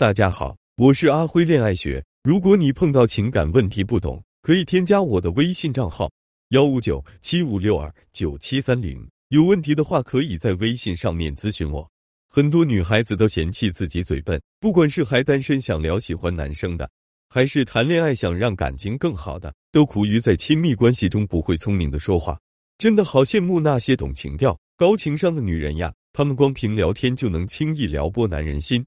大家好，我是阿辉恋爱学。如果你碰到情感问题不懂，可以添加我的微信账号幺五九七五六二九七三零。有问题的话，可以在微信上面咨询我。很多女孩子都嫌弃自己嘴笨，不管是还单身想聊喜欢男生的，还是谈恋爱想让感情更好的，都苦于在亲密关系中不会聪明的说话。真的好羡慕那些懂情调、高情商的女人呀！她们光凭聊天就能轻易撩拨男人心。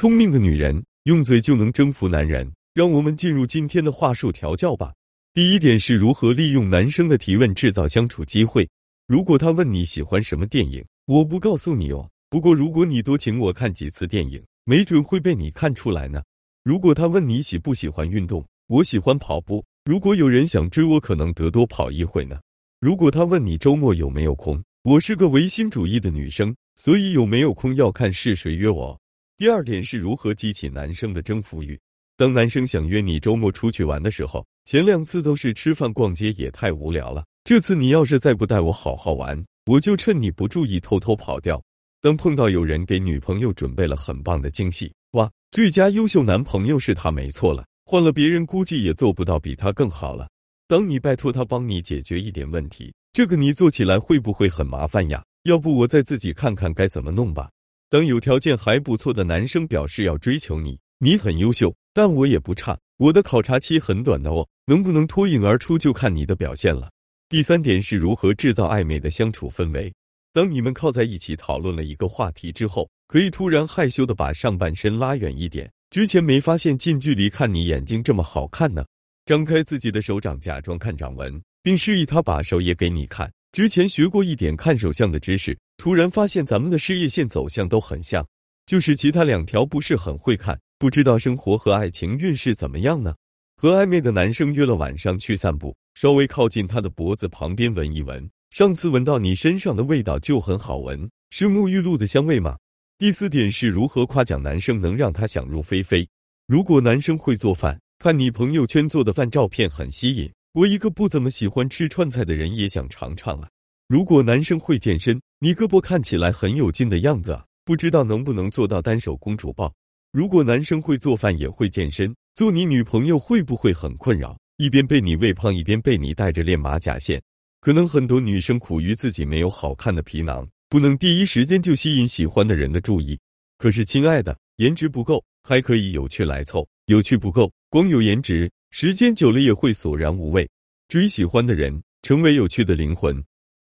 聪明的女人用嘴就能征服男人，让我们进入今天的话术调教吧。第一点是如何利用男生的提问制造相处机会。如果他问你喜欢什么电影，我不告诉你哦。不过如果你多请我看几次电影，没准会被你看出来呢。如果他问你喜不喜欢运动，我喜欢跑步。如果有人想追我，可能得多跑一会呢。如果他问你周末有没有空，我是个唯心主义的女生，所以有没有空要看是谁约我。第二点是如何激起男生的征服欲。当男生想约你周末出去玩的时候，前两次都是吃饭逛街，也太无聊了。这次你要是再不带我好好玩，我就趁你不注意偷偷跑掉。当碰到有人给女朋友准备了很棒的惊喜，哇，最佳优秀男朋友是他没错了，换了别人估计也做不到比他更好了。当你拜托他帮你解决一点问题，这个你做起来会不会很麻烦呀？要不我再自己看看该怎么弄吧。当有条件还不错的男生表示要追求你，你很优秀，但我也不差，我的考察期很短的哦，能不能脱颖而出就看你的表现了。第三点是如何制造暧昧的相处氛围。当你们靠在一起讨论了一个话题之后，可以突然害羞的把上半身拉远一点，之前没发现近距离看你眼睛这么好看呢。张开自己的手掌，假装看掌纹，并示意他把手也给你看。之前学过一点看手相的知识。突然发现咱们的事业线走向都很像，就是其他两条不是很会看，不知道生活和爱情运势怎么样呢？和暧昧的男生约了晚上去散步，稍微靠近他的脖子旁边闻一闻，上次闻到你身上的味道就很好闻，是沐浴露的香味吗？第四点是如何夸奖男生能让他想入非非。如果男生会做饭，看你朋友圈做的饭照片很吸引，我一个不怎么喜欢吃川菜的人也想尝尝啊。如果男生会健身，你胳膊看起来很有劲的样子，不知道能不能做到单手公主抱？如果男生会做饭也会健身，做你女朋友会不会很困扰？一边被你喂胖，一边被你带着练马甲线，可能很多女生苦于自己没有好看的皮囊，不能第一时间就吸引喜欢的人的注意。可是亲爱的，颜值不够，还可以有趣来凑；有趣不够，光有颜值，时间久了也会索然无味。追喜欢的人，成为有趣的灵魂。